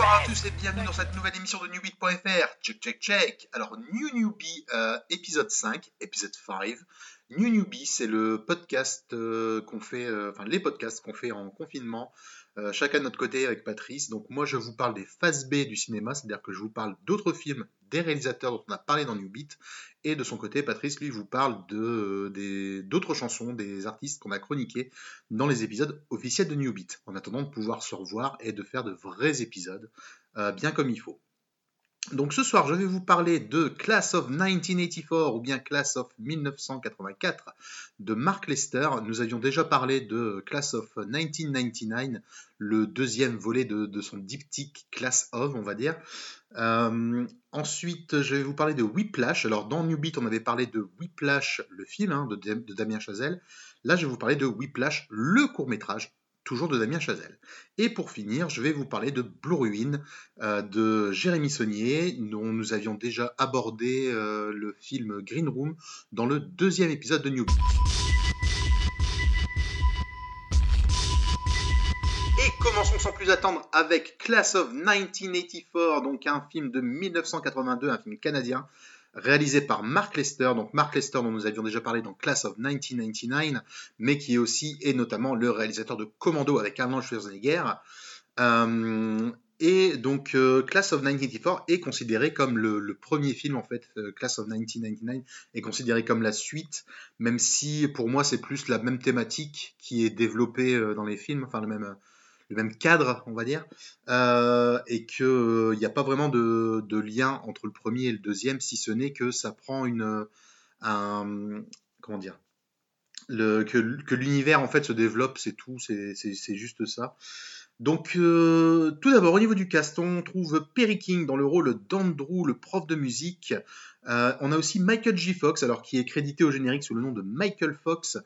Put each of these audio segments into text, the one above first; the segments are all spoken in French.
Bonsoir à tous et bienvenue dans cette nouvelle émission de newbeat.fr. Check, check, check. Alors, New Newbie, euh, épisode 5, épisode 5. New Newbie, c'est le podcast euh, qu'on fait, euh, enfin, les podcasts qu'on fait en confinement, chacun de notre côté avec Patrice. Donc, moi, je vous parle des phases B du cinéma, c'est-à-dire que je vous parle d'autres films, des réalisateurs dont on a parlé dans Newbeat. Et de son côté, Patrice, lui, vous parle de, d'autres chansons, des artistes qu'on a chroniqués dans les épisodes officiels de Newbeat, en attendant de pouvoir se revoir et de faire de vrais épisodes, bien comme il faut. Donc ce soir, je vais vous parler de Class of 1984 ou bien Class of 1984 de Mark Lester. Nous avions déjà parlé de Class of 1999, le deuxième volet de, son diptyque Class of, on va dire. Euh, ensuite, je vais vous parler de Whiplash. Alors dans New Beat, on avait parlé de Whiplash, le film hein, de, de Damien Chazelle. Là, je vais vous parler de Whiplash, le court métrage toujours de Damien Chazelle. Et pour finir, je vais vous parler de Blue Ruin euh, de Jérémy Saunier, dont nous avions déjà abordé euh, le film Green Room dans le deuxième épisode de New Et commençons sans plus attendre avec Class of 1984, donc un film de 1982, un film canadien, réalisé par Mark Lester, donc Mark Lester dont nous avions déjà parlé dans Class of 1999, mais qui est aussi et notamment le réalisateur de Commando avec Arnold Schwarzenegger. Euh, et donc euh, Class of 1984 est considéré comme le, premier film en fait, euh, Class of 1999 est considéré comme la suite, même si pour moi c'est plus la même thématique qui est développée dans les films, enfin le même le même cadre, on va dire, euh, et qu'il n'y euh, a pas vraiment de, lien entre le premier et le deuxième, si ce n'est que ça prend une, un, comment dire, que, l'univers en fait se développe, c'est tout, c'est juste ça. Donc, euh, tout d'abord, au niveau du cast, on trouve Perry King dans le rôle d'Andrew, le prof de musique. on a aussi Michael J. Fox, alors qui est crédité au générique sous le nom de Michael Fox.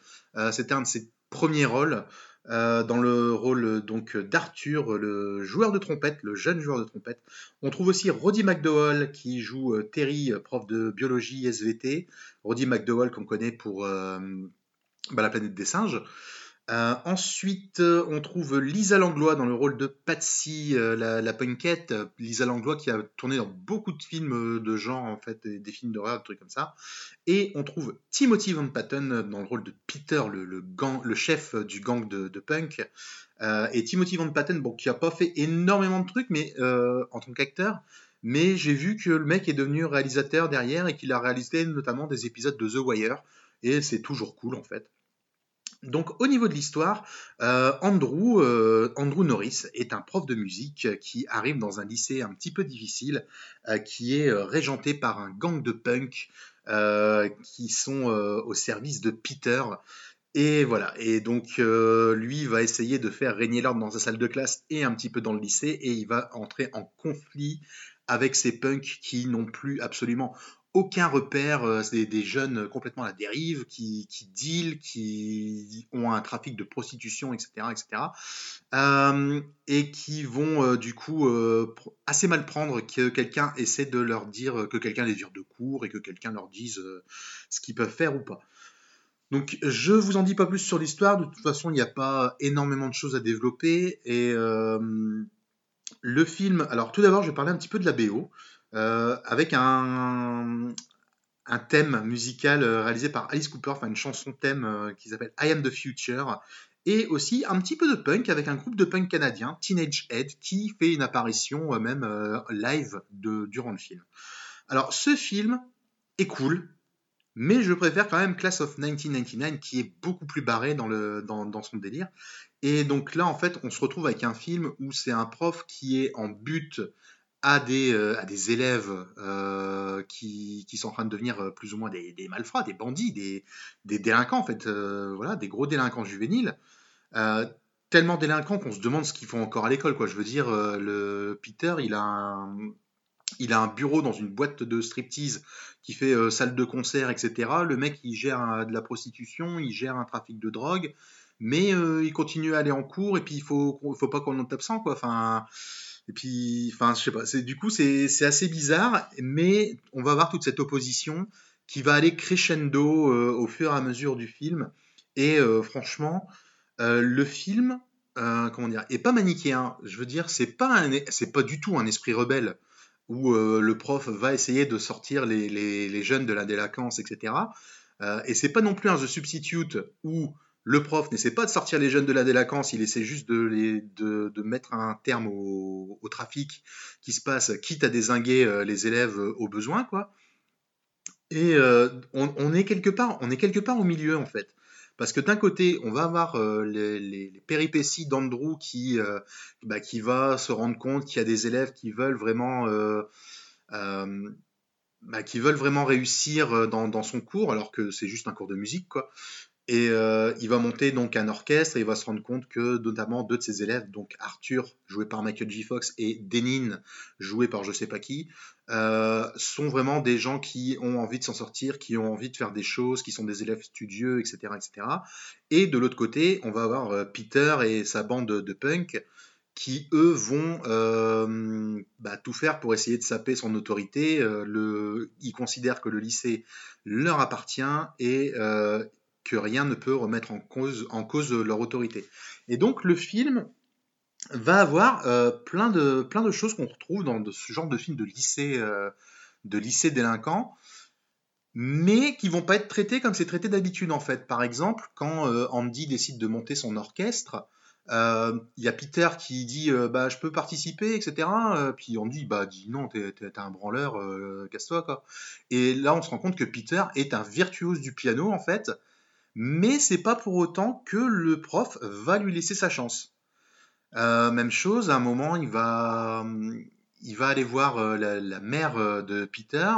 C'était un de ses premiers rôles. Euh, dans le rôle donc d'Arthur, le joueur de trompette, le jeune joueur de trompette. On trouve aussi Roddy McDowell qui joue euh, Terry, euh, prof de biologie SVT. Roddy McDowell qu'on connaît pour bah, La planète des singes. Euh, ensuite, euh, on trouve Lisa Langlois dans le rôle de Patsy, euh, la, la, punkette. Lisa Langlois qui a tourné dans beaucoup de films de genre, en fait, des, films d'horreur, des trucs comme ça. Et on trouve Timothy Van Patten dans le rôle de Peter, le, chef du gang de, punk. et Timothy Van Patten, bon, qui a pas fait énormément de trucs, mais en tant qu'acteur. Mais j'ai vu que le mec est devenu réalisateur derrière et qu'il a réalisé notamment des épisodes de The Wire. Et c'est toujours cool en fait. Donc au niveau de l'histoire, euh, Andrew, euh, Andrew Norris est un prof de musique qui arrive dans un lycée un petit peu difficile, euh, qui est régenté par un gang de punk qui sont au service de Peter. Et voilà, et donc lui va essayer de faire régner l'ordre dans sa salle de classe et un petit peu dans le lycée, et il va entrer en conflit avec ces punks qui n'ont plus absolument aucun repère, euh, c'est des, jeunes complètement à la dérive, qui, qui deal, qui ont un trafic de prostitution, etc. etc. Euh, et qui vont euh, du coup assez mal prendre que quelqu'un essaie de leur dire que quelqu'un les vire de court et que quelqu'un leur dise ce qu'ils peuvent faire ou pas. Donc je vous en dis pas plus sur l'histoire, de toute façon il n'y a pas énormément de choses à développer. Et le film, alors tout d'abord je vais parler un petit peu de la BO. Euh, avec un, thème musical euh, réalisé par Alice Cooper, enfin une chanson thème euh, qui s'appelle I Am the Future, et aussi un petit peu de punk avec un groupe de punk canadien, Teenage Head, qui fait une apparition même live durant le film. Alors ce film est cool, mais je préfère quand même Class of 1999 qui est beaucoup plus barré dans, son délire. Et donc là, en fait, on se retrouve avec un film où c'est un prof qui est en but à des, euh, à des élèves euh, qui, sont en train de devenir euh, plus ou moins des, malfrats, des bandits, des, délinquants, en fait, voilà, des gros délinquants juvéniles. tellement délinquants qu'on se demande ce qu'ils font encore à l'école, quoi. Je veux dire, le Peter, il a un, il a un bureau dans une boîte de striptease qui fait salle de concert, etc. Le mec, il gère de la prostitution, il gère un trafic de drogue, mais il continue à aller en cours et puis il faut, faut pas qu'on en tape sans, quoi. Enfin, et puis, enfin, je sais pas. Du coup, c'est assez bizarre, mais on va voir toute cette opposition qui va aller crescendo euh, au fur et à mesure du film. Et euh, franchement, euh, le film comment dire, est pas manichéen. Je veux dire, c'est pas c'est pas du tout un esprit rebelle où le prof va essayer de sortir les, les- jeunes de la délinquance, etc. Et c'est pas non plus un The Substitute où le prof n'essaie pas de sortir les jeunes de la délinquance, il essaie juste de, mettre un terme au, trafic qui se passe, quitte à désinguer euh, les élèves euh, au besoin, quoi. Et euh, on, est quelque part, on est quelque part au milieu en fait. Parce que d'un côté, on va avoir les, péripéties d'Andrew qui, bah, qui va se rendre compte qu'il y a des élèves qui veulent vraiment, bah, qui veulent vraiment réussir dans, dans son cours, alors que c'est juste un cours de musique, quoi. Et euh, il va monter donc un orchestre et il va se rendre compte que notamment deux de ses élèves, donc Arthur, joué par Michael J. Fox, et Denin, joué par je sais pas qui, euh, sont vraiment des gens qui ont envie de s'en sortir, qui ont envie de faire des choses, qui sont des élèves studieux, etc. etc. Et de l'autre côté, on va avoir euh, Peter et sa bande de, punk qui, eux, vont bah, tout faire pour essayer de saper son autorité. Ils considèrent que le lycée leur appartient et que rien ne peut remettre en cause, leur autorité. Et donc le film va avoir euh, plein, de, choses qu'on retrouve dans ce genre de film de lycée, euh, de lycée délinquant, mais qui vont pas être traités comme c'est traité d'habitude en fait. Par exemple, quand euh, Andy décide de monter son orchestre, il y a Peter qui dit bah je peux participer, etc. Puis Andy bah dit non, t'es un branleur, casse-toi quoi. Et là on se rend compte que Peter est un virtuose du piano en fait, mais c'est pas pour autant que le prof va lui laisser sa chance. Euh, même chose, à un moment, il va, il va aller voir euh, la, mère euh, de Peter,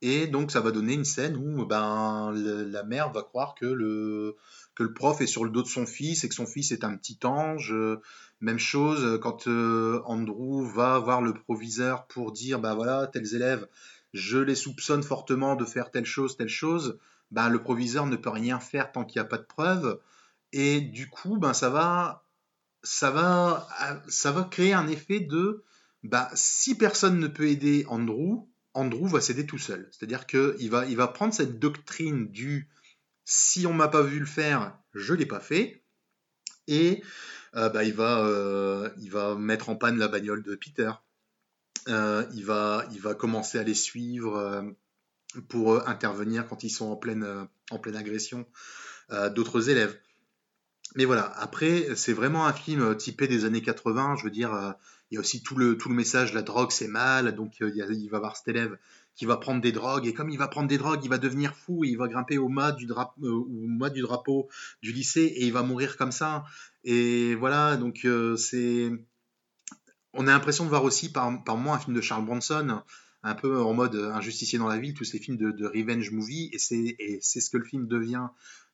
et donc ça va donner une scène où ben, la mère va croire que le, que le prof est sur le dos de son fils et que son fils est un petit ange. Même chose quand Andrew va voir le proviseur pour dire bah voilà, tels élèves, je les soupçonne fortement de faire telle chose, telle chose. Ben, le proviseur ne peut rien faire tant qu'il n'y a pas de preuves. Et du coup, ben, ça va ça va, ça va créer un effet de bah, si personne ne peut aider Andrew, Andrew va s'aider tout seul. C'est-à-dire qu'il va, il va prendre cette doctrine du si on m'a pas vu le faire, je l'ai pas fait, et euh, bah, il, va, euh, il va mettre en panne la bagnole de Peter. Euh, il, va, il va commencer à les suivre euh, pour euh, intervenir quand ils sont en pleine, euh, en pleine agression euh, d'autres élèves. Mais voilà, après, c'est vraiment un film typé des années 80. Je veux dire, il y a aussi tout le, tout le message, la drogue c'est mal. Donc il, y va avoir cet élève qui va prendre des drogues. Et comme il va prendre des drogues, il va devenir fou. Il va grimper au mât du, drapeau du lycée et il va mourir comme ça. Et voilà, donc c'est. On a l'impression de voir aussi par, par moment un film de Charles Bronson, un peu en mode Un justicier dans la ville, tous ces films de, revenge movie. Et c'est ce que le film devient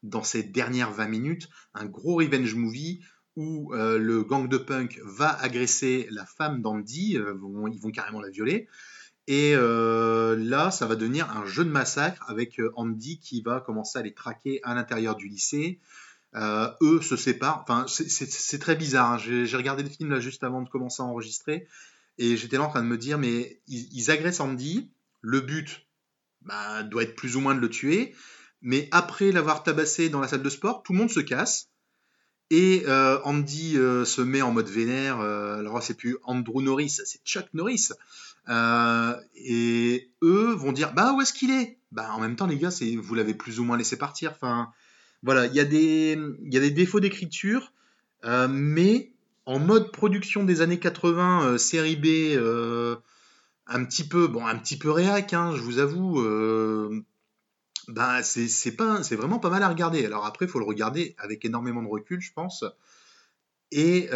dans ces dernières 20 minutes un gros revenge movie où euh, le gang de punk va agresser la femme d'Andy, euh, ils vont carrément la violer. Et euh, là, ça va devenir un jeu de massacre avec Andy qui va commencer à les traquer à l'intérieur du lycée. Eux se séparent. Enfin, c'est- très bizarre. hein. J'ai j'ai regardé le film là juste avant de commencer à enregistrer et j'étais là en train de me dire, mais ils, agressent Andy. Le but bah, doit être plus ou moins de le tuer. Mais après l'avoir tabassé dans la salle de sport, tout le monde se casse. Et euh, Andy euh, se met en mode vénère. euh, alors c'est plus Andrew Norris, c'est Chuck Norris. Et eux vont dire bah où est-ce qu'il est? Bah en même temps les gars, vous l'avez plus ou moins laissé partir. Enfin voilà, il y a des il y a des défauts d'écriture, mais en mode production des années 80, euh, série B, euh, un petit peu bon un petit peu réac, hein, je vous avoue. euh, bah, c'est pas, c'est vraiment pas mal à regarder. Alors après, il faut le regarder avec énormément de recul, je pense. Et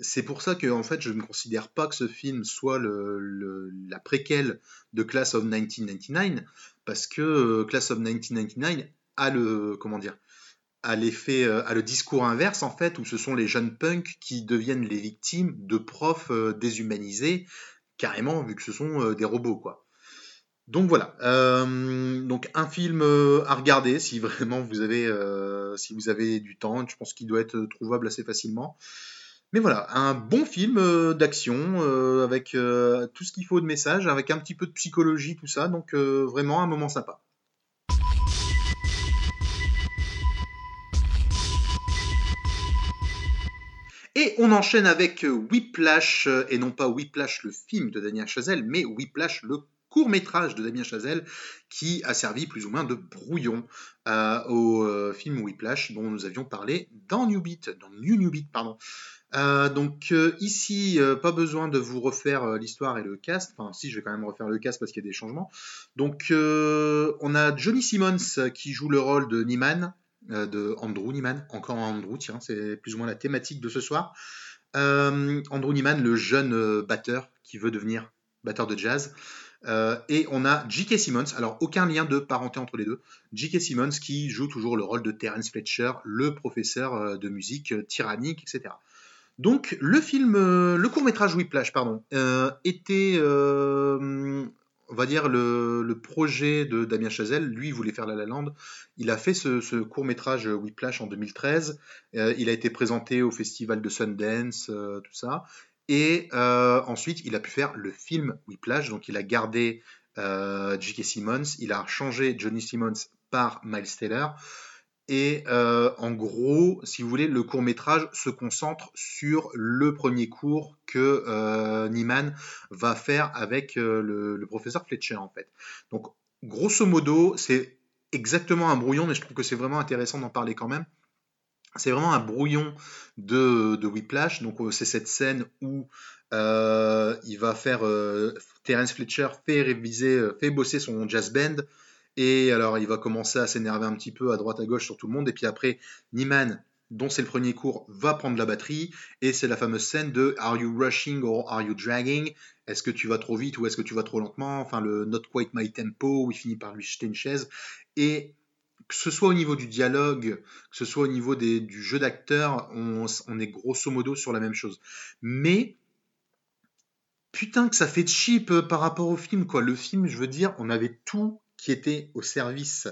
c'est pour ça que en fait, je ne considère pas que ce film soit le, la préquelle de Class of 1999, parce que Class of 1999 a le, comment dire, a l'effet, euh, a le discours inverse en fait, où ce sont les jeunes punks qui deviennent les victimes de profs euh, déshumanisés, carrément, vu que ce sont euh, des robots, quoi. Donc voilà, donc un film à regarder si vraiment vous avez, si vous avez du temps. Je pense qu'il doit être trouvable assez facilement. Mais voilà, un bon film d'action avec tout ce qu'il faut de message, avec un petit peu de psychologie, tout ça. Donc vraiment un moment sympa. Et on enchaîne avec Whiplash, et non pas Whiplash le film de Damien Chazelle, mais Whiplash le court métrage de Damien Chazelle qui a servi plus ou moins de brouillon euh, au euh, film Whiplash dont nous avions parlé dans New Beat, dans New New Beat, pardon. Euh, donc ici, pas besoin de vous refaire l'histoire et le cast. Enfin, si, je vais quand même refaire le cast parce qu'il y a des changements. Donc, on a Johnny Simmons qui joue le rôle de Niman, de Andrew Niman. Encore Andrew, tiens, c'est plus ou moins la thématique de ce soir. Andrew Niman, le jeune batteur qui veut devenir batteur de jazz. Euh, et on a J.K. Simmons, alors aucun lien de parenté entre les deux. J.K. Simmons qui joue toujours le rôle de Terence Fletcher, le professeur euh, de musique euh, tyrannique, etc. Donc le film, le court métrage Whiplash, pardon, était, on va dire, le, projet de Damien Chazelle. Lui, il voulait faire La La Land. Il a fait ce, ce court métrage Whiplash en 2013. il a été présenté au festival de Sundance, tout ça. Et euh, ensuite, il a pu faire le film Whiplash. Donc, il a gardé euh, J.K. Simmons, il a changé Johnny Simmons par Miles Taylor. Et euh, en gros, si vous voulez, le court métrage se concentre sur le premier cours que euh, va faire avec le, le, professeur Fletcher, en fait. Donc, grosso modo, c'est exactement un brouillon, mais je trouve que c'est vraiment intéressant d'en parler quand même. C'est vraiment un brouillon de, de Whiplash. Donc, euh, c'est cette scène où euh, il va faire. Euh, Terence Fletcher fait réviser, fait bosser son jazz band. Et alors, il va commencer à s'énerver un petit peu à droite à gauche sur tout le monde. Et puis après, Niman, dont c'est le premier cours, va prendre la batterie. Et c'est la fameuse scène de Are you rushing or are you dragging? Est-ce que tu vas trop vite ou est-ce que tu vas trop lentement? Enfin, le Not quite my tempo, où il finit par lui jeter une chaise. Et que ce soit au niveau du dialogue, que ce soit au niveau du jeu d'acteur, on, est grosso modo sur la même chose. Mais putain que ça fait cheap euh, par rapport au film, quoi. Le film, je veux dire, on avait tout qui était au service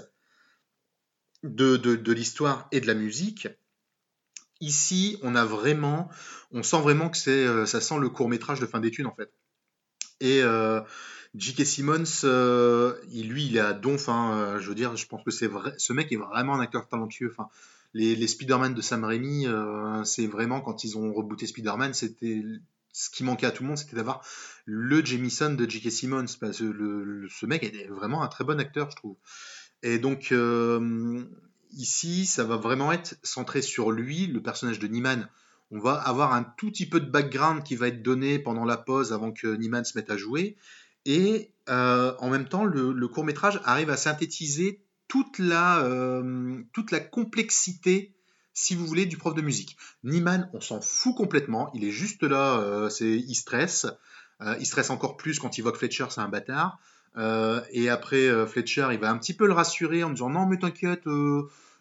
de, de, l'histoire et de la musique. Ici, on a vraiment, on sent vraiment que c'est, euh, ça sent le court métrage de fin d'études en fait. Et euh, J.K. Simmons, euh, lui, il est à donf. Hein, euh, je veux dire, je pense que c'est vrai. Ce mec est vraiment un acteur talentueux. Enfin, les, Spider-Man de Sam Raimi, c'est vraiment quand ils ont rebooté Spider-Man, c'était ce qui manquait à tout le monde, c'était d'avoir le Jamison de J.K. Simmons. Parce que le, ce mec est vraiment un très bon acteur, je trouve. Et donc, euh, ici, ça va vraiment être centré sur lui, le personnage de Niman. On va avoir un tout petit peu de background qui va être donné pendant la pause avant que Niman se mette à jouer. Et euh, en même temps, le, court métrage arrive à synthétiser toute la, euh, toute la complexité, si vous voulez, du prof de musique. Niemann, on s'en fout complètement. Il est juste là, euh, il stresse. il stresse encore plus quand il voit que Fletcher, c'est un bâtard. et après, Fletcher, il va un petit peu le rassurer en disant non, mais t'inquiète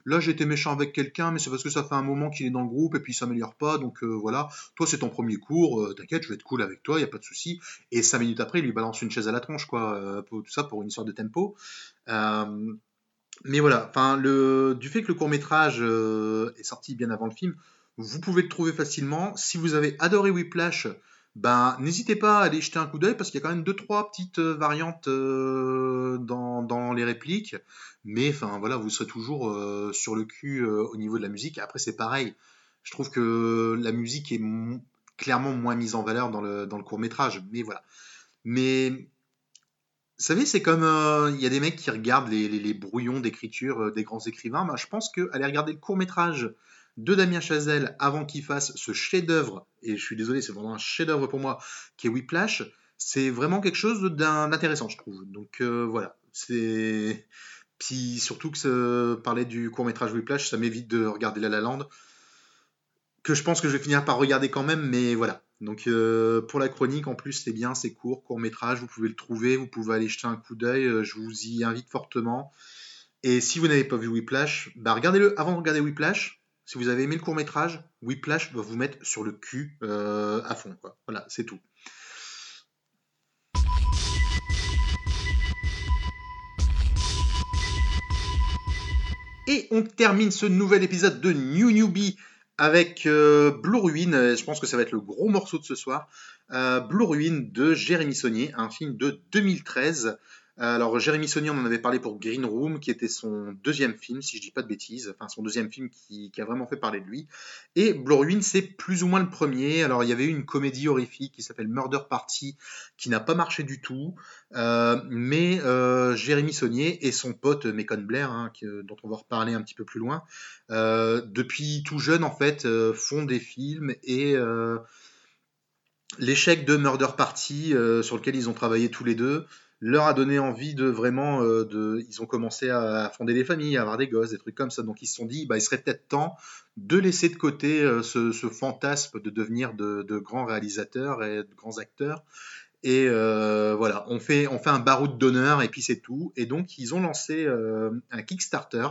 Là, été méchant avec quelqu'un, mais c'est parce que ça fait un moment qu'il est dans le groupe et puis il s'améliore pas. Donc euh, voilà, toi, c'est ton premier cours, euh, t'inquiète, je vais être cool avec toi, il n'y a pas de souci. Et cinq minutes après, il lui balance une chaise à la tronche, quoi, euh, pour, tout ça pour une histoire de tempo. Mais voilà, enfin, le, du fait que le court métrage est sorti bien avant le film, vous pouvez le trouver facilement. Si vous avez adoré Whiplash, ben, n'hésitez pas à aller jeter un coup d'œil parce qu'il y a quand même deux trois petites euh, variantes euh, dans, les répliques. Mais enfin voilà, vous serez toujours euh, sur le cul au niveau de la musique. Après c'est pareil. Je trouve que la musique est clairement moins mise en valeur dans le, court métrage. Mais voilà. Mais vous savez, c'est comme il y a des mecs qui regardent les, brouillons d'écriture des grands écrivains. Ben, je pense qu'aller regarder le court métrage de Damien Chazelle avant qu'il fasse ce chef-d'œuvre, et je suis désolé, c'est vraiment un chef-d'œuvre pour moi, qui est Whiplash, c'est vraiment quelque chose d'intéressant, je trouve. Donc euh, voilà, c'est. Puis surtout que ce... parler du court-métrage Whiplash, ça m'évite de regarder La La Land, que je pense que je vais finir par regarder quand même, mais voilà. Donc euh, pour la chronique, en plus, c'est bien, c'est court, court-métrage, vous pouvez le trouver, vous pouvez aller jeter un coup d'œil, euh, je vous y invite fortement. Et si vous n'avez pas vu Whiplash, bah regardez-le avant de regarder Whiplash, si vous avez aimé le court métrage, Whiplash va vous mettre sur le cul euh, à fond. Voilà, c'est tout. Et on termine ce nouvel épisode de New Newbie avec euh, Blue Ruin. Je pense que ça va être le gros morceau de ce soir. Euh, Blue Ruin de Jérémy Saunier, un film de 2013. Alors, Jérémy Saunier, on en avait parlé pour Green Room, qui était son deuxième film, si je dis pas de bêtises, enfin son deuxième film qui, a vraiment fait parler de lui. Et Blue c'est plus ou moins le premier. Alors, il y avait eu une comédie horrifique qui s'appelle Murder Party, qui n'a pas marché du tout. Euh, mais euh, Jérémy Saunier et son pote Mekon Blair, hein, dont on va reparler un petit peu plus loin, euh, depuis tout jeune, en fait, font des films et l'échec de Murder Party, sur lequel ils ont travaillé tous les deux, leur a donné envie de vraiment, euh, de, ils ont commencé à, fonder des familles, à avoir des gosses, des trucs comme ça. Donc ils se sont dit, bah, il serait peut-être temps de laisser de côté euh, ce, fantasme de devenir de, grands réalisateurs et de grands acteurs. Et euh, voilà, on fait, on fait un baroud d'honneur et puis c'est tout. Et donc ils ont lancé un Kickstarter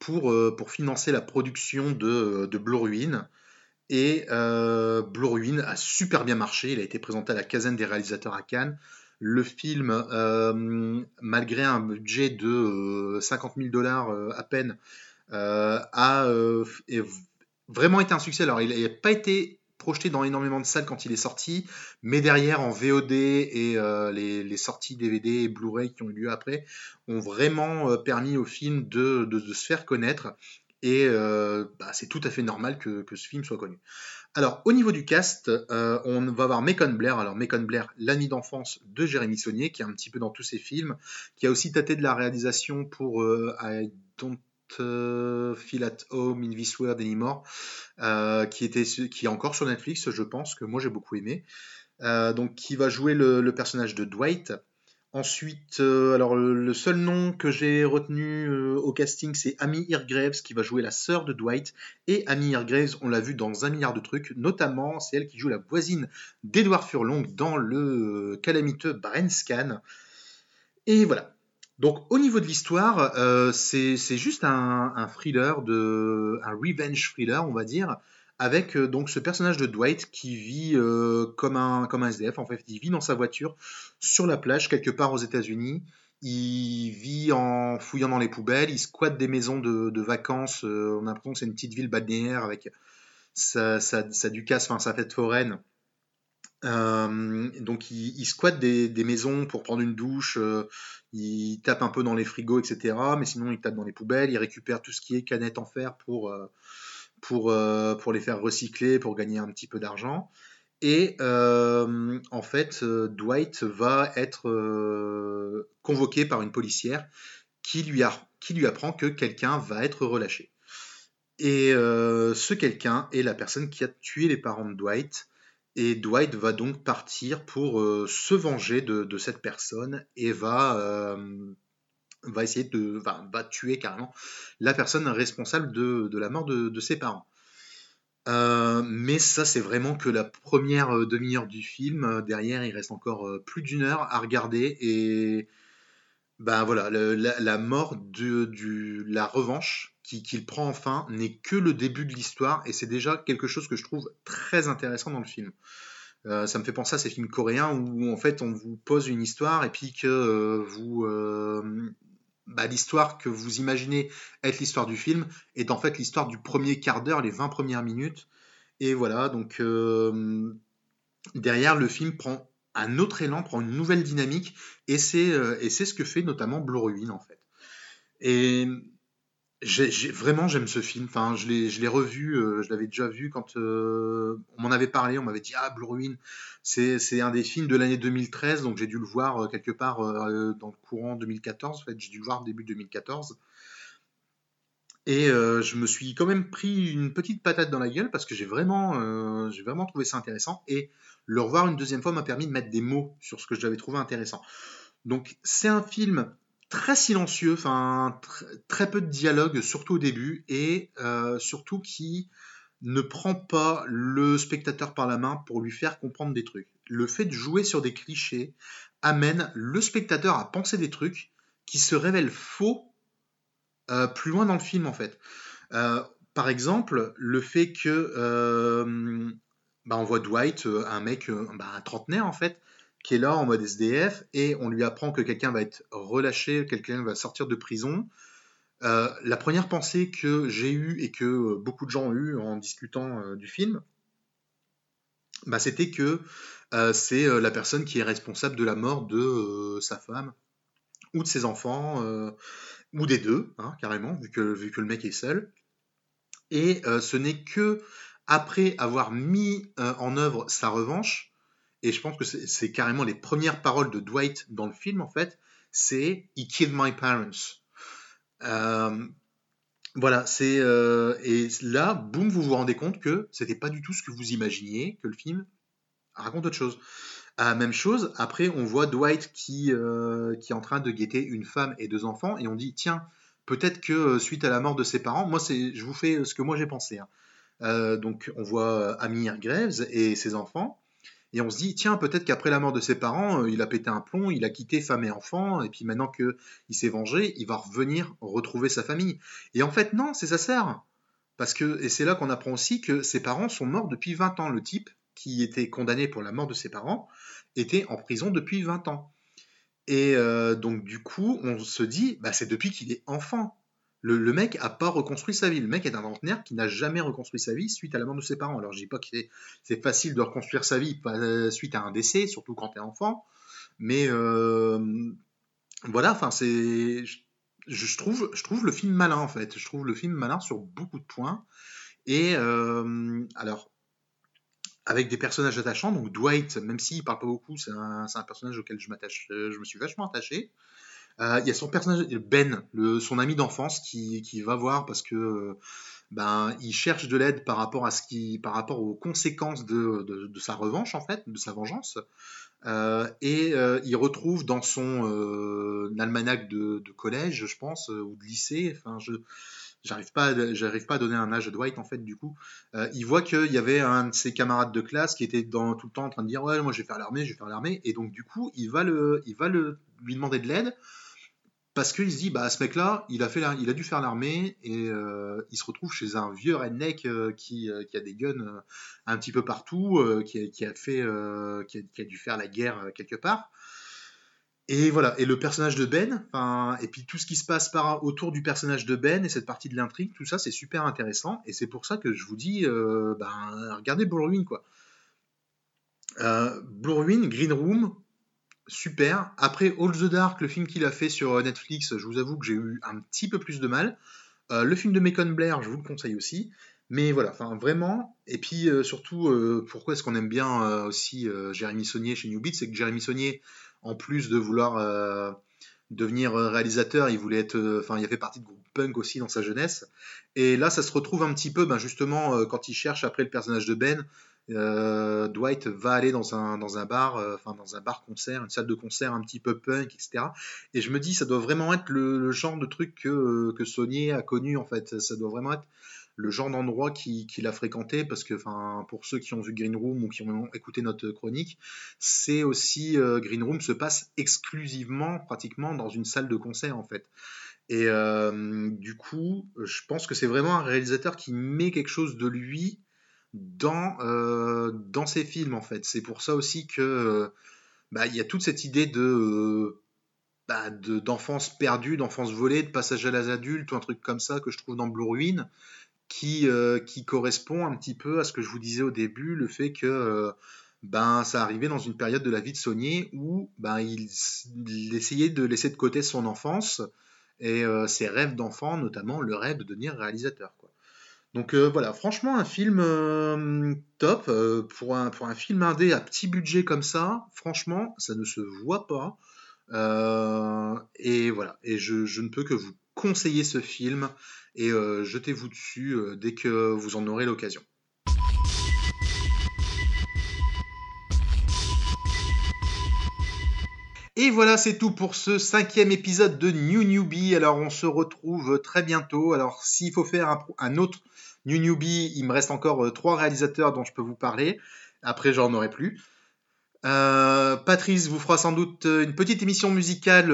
pour, pour financer la production de, de Blue Ruin. Et Blue Ruin a super bien marché. Il a été présenté à la caserne des réalisateurs à Cannes. Le film, euh, malgré un budget de 50 euh, 000 dollars euh, à peine, a vraiment été un succès. Alors, il n'a pas été projeté dans énormément de salles quand il est sorti, mais derrière en VOD et les, sorties DVD et Blu-ray qui ont eu lieu après ont vraiment permis au film de, se faire connaître et bah, c'est tout à fait normal que, que, ce film soit connu. Alors, au niveau du cast, euh, on va voir Macon Blair. Alors, Macon Blair, l'ami d'enfance de Jérémy Saunier, qui est un petit peu dans tous ses films, qui a aussi tâté de la réalisation pour euh, I Don't euh, Feel at Home in This World Anymore, qui, était, qui est encore sur Netflix, je pense, que moi j'ai beaucoup aimé. donc, qui va jouer le personnage de Dwight. Ensuite, euh, alors le seul nom que j'ai retenu euh, au casting, c'est Amy Irgraves qui va jouer la sœur de Dwight. Et Amy Irgraves, on l'a vu dans un milliard de trucs, notamment c'est elle qui joue la voisine d'Edward Furlong dans le euh, calamiteux Brain. Et voilà. Donc au niveau de l'histoire, c'est juste un, thriller, un revenge thriller, on va dire, avec euh, donc ce personnage de Dwight qui vit euh, comme, un, comme un SDF. En fait, il vit dans sa voiture sur la plage quelque part aux États-Unis. Il vit en fouillant dans les poubelles, il squatte des maisons de, vacances. Euh, on a l'impression que c'est une petite ville balnéaire avec sa, sa, sa ducasse, enfin sa fête foraine. donc il, squatte des, des, maisons pour prendre une douche, il tape un peu dans les frigos, etc. Mais sinon il tape dans les poubelles, il récupère tout ce qui est canette en fer pour, pour, euh, pour les faire recycler, pour gagner un petit peu d'argent. Et euh, en fait, euh, Dwight va être convoqué par une policière qui lui, a, qui lui apprend que quelqu'un va être relâché. Et ce quelqu'un est la personne qui a tué les parents de Dwight. Et Dwight va donc partir pour se venger de, cette personne et va va essayer de, va tuer carrément la personne responsable de, la mort de, ses parents. Euh, mais ça, c'est vraiment que la première euh, demi-heure du film. Euh, derrière, il reste encore plus d'une heure à regarder. Et ben voilà, la, mort de, du, la revanche qu'il prend enfin n'est que le début de l'histoire. Et c'est déjà quelque chose que je trouve très intéressant dans le film. ça me fait penser à ces films coréens où en fait on vous pose une histoire et puis que vous bah, l'histoire que vous imaginez être l'histoire du film est en fait l'histoire du premier quart d'heure, les 20 premières minutes. Et voilà, donc euh, derrière, le film prend un autre élan, prend une nouvelle dynamique, et c'est euh, ce que fait notamment Blue Ruin en fait. Et vraiment, j'aime ce film. Enfin, je l'ai, revu, euh, je l'avais déjà vu quand euh, on m'en avait parlé. On m'avait dit Ah, Blue Ruin, c'est, un des films de l'année 2013, donc j'ai dû le voir euh, quelque part dans le courant 2014. En fait, j'ai dû le voir début 2014. Et je me suis quand même pris une petite patate dans la gueule parce que j'ai vraiment trouvé ça intéressant. Et le revoir une deuxième fois m'a permis de mettre des mots sur ce que j'avais trouvé intéressant. Donc, c'est un film très silencieux, enfin très peu de dialogue, surtout au début, et euh, surtout qui ne prend pas le spectateur par la main pour lui faire comprendre des trucs. Le fait de jouer sur des clichés amène le spectateur à penser des trucs qui se révèlent faux euh, plus loin dans le film en fait. Euh, par exemple, le fait que bah, on voit Dwight, un mec, bah, un trentenaire en fait, qui est là en mode SDF et on lui apprend que quelqu'un va être relâché, quelqu'un va sortir de prison. Euh, la première pensée que j'ai eue et que euh, beaucoup de gens ont eue en discutant euh, du film, bah, c'était que c'est la personne qui est responsable de la mort de sa femme ou de ses enfants, ou des deux, hein, carrément, vu que, le mec est seul. Et ce n'est que après avoir mis en œuvre sa revanche, et je pense que c'est carrément les premières paroles de Dwight dans le film, en fait, c'est He killed my parents. Euh, voilà, c'est euh, et là, boum, vous vous rendez compte que c'était pas du tout ce que vous imaginiez, que le film raconte autre chose. Euh, même chose, après on voit Dwight qui, qui est en train de guetter une femme et deux enfants et on dit tiens, peut-être que suite à la mort de ses parents, moi je vous fais ce que moi j'ai pensé. Hein. donc on voit Amir Graves et ses enfants et on se dit, tiens, peut-être qu'après la mort de ses parents, euh, il a pété un plomb, il a quitté femme et enfant, et puis maintenant qu'il s'est vengé, il va revenir retrouver sa famille. Et en fait, non, c'est sa sœur. Parce que, et c'est là qu'on apprend aussi que ses parents sont morts depuis 20 ans. Le type qui était condamné pour la mort de ses parents était en prison depuis 20 ans. Et euh, donc, du coup, on se dit, bah, c'est depuis qu'il est enfant. Le, mec a pas reconstruit sa vie. Le mec est un trentenaire qui n'a jamais reconstruit sa vie suite à la mort de ses parents. Alors je dis pas que c'est facile de reconstruire sa vie suite à un décès, surtout quand tu es enfant. Mais euh, voilà, enfin c'est, je, trouve, je trouve le film malin en fait. Je trouve le film malin sur beaucoup de points. Et euh, alors avec des personnages attachants. Donc Dwight, même s'il parle pas beaucoup, c'est un, un, personnage auquel je je me suis vachement attaché. Euh, il y a son personnage, Ben, son ami d'enfance, qui, va voir parce que ben, il cherche de l'aide par rapport à ce qui, par rapport aux conséquences de, sa revanche en fait, de sa vengeance. Euh, et euh, il retrouve dans son euh, almanach de, collège, je pense, euh, ou de lycée, enfin, je j'arrive pas, j'arrive pas à donner un âge de Dwight en fait du coup. Euh, il voit qu'il y avait un de ses camarades de classe qui était tout le temps en train de dire ouais moi je vais faire l'armée, je vais faire l'armée, et donc du coup il va lui demander de l'aide parce qu'il se dit, bah, ce mec-là, il, a il a dû faire l'armée et euh, il se retrouve chez un vieux redneck euh, qui, euh, qui, a des guns un petit peu partout, qui a, dû faire la guerre quelque part. Et voilà, et le personnage de Ben, et puis tout ce qui se passe par, autour du personnage de Ben et cette partie de l'intrigue, tout ça, c'est super intéressant. Et c'est pour ça que je vous dis, ben, regardez Blue Ruin, quoi. Blue Ruin, Green Room, super. Après, All the Dark, le film qu'il a fait sur euh, Netflix, je vous avoue que j'ai eu un petit peu plus de mal. Euh, le film de Macon Blair, je vous le conseille aussi. Mais voilà, enfin vraiment. Et puis euh, surtout, pourquoi est-ce qu'on aime bien aussi Jérémy Saunier chez New Beat? C'est que Jérémy Saunier, en plus de vouloir devenir réalisateur, il voulait être, enfin, il a fait partie de groupe punk aussi dans sa jeunesse. Et là, ça se retrouve un petit peu, ben, justement, quand il cherche après le personnage de Ben, euh, Dwight va aller dans un, bar, euh, enfin dans un bar concert, une salle de concert un petit peu punk, etc. Et je me dis, ça doit vraiment être le, genre de truc que, euh, que a connu en fait. Ça doit vraiment être le genre d'endroit qu'il a fréquenté parce que, pour ceux qui ont vu Green Room ou qui ont écouté notre chronique, c'est aussi Green Room se passe exclusivement, pratiquement, dans une salle de concert en fait. Et du coup, je pense que c'est vraiment un réalisateur qui met quelque chose de lui dans, euh, dans ses films en fait. C'est pour ça aussi que euh, bah, il y a toute cette idée de euh, bah, d'enfance perdue, d'enfance volée, de passage à l'âge adulte ou un truc comme ça que je trouve dans Blue Ruin qui, qui correspond un petit peu à ce que je vous disais au début, le fait que ben, ça arrivait dans une période de la vie de Saunier où ben, il, essayait de laisser de côté son enfance et ses rêves d'enfant, notamment le rêve de devenir réalisateur. Donc euh, voilà, franchement, un film euh, top. Euh, pour, un, pour un film indé à petit budget comme ça, franchement, ça ne se voit pas. et voilà, et je, je, ne peux que vous conseiller ce film et jetez-vous dessus dès que vous en aurez l'occasion. Et voilà, c'est tout pour ce cinquième épisode de New Newbie. Alors, on se retrouve très bientôt. Alors, s'il faut faire un, autre New Newbie, il me reste encore euh, trois réalisateurs dont je peux vous parler. Après, j'en aurai plus. Euh, Patrice vous fera sans doute euh, une petite émission musicale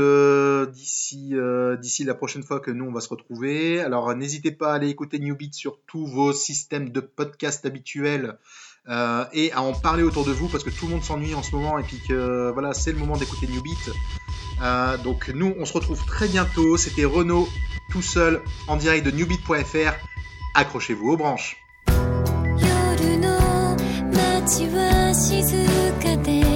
d'ici d'ici la prochaine fois que nous on va se retrouver. Alors n'hésitez pas à aller écouter New Beat sur tous vos systèmes de podcast habituels et à en parler autour de vous parce que tout le monde s'ennuie en ce moment et puis que voilà c'est le moment d'écouter New Beat. donc nous on se retrouve très bientôt. C'était Renaud tout seul en direct de newbeat.fr accrochez-vous aux branches. 夜の街は静かで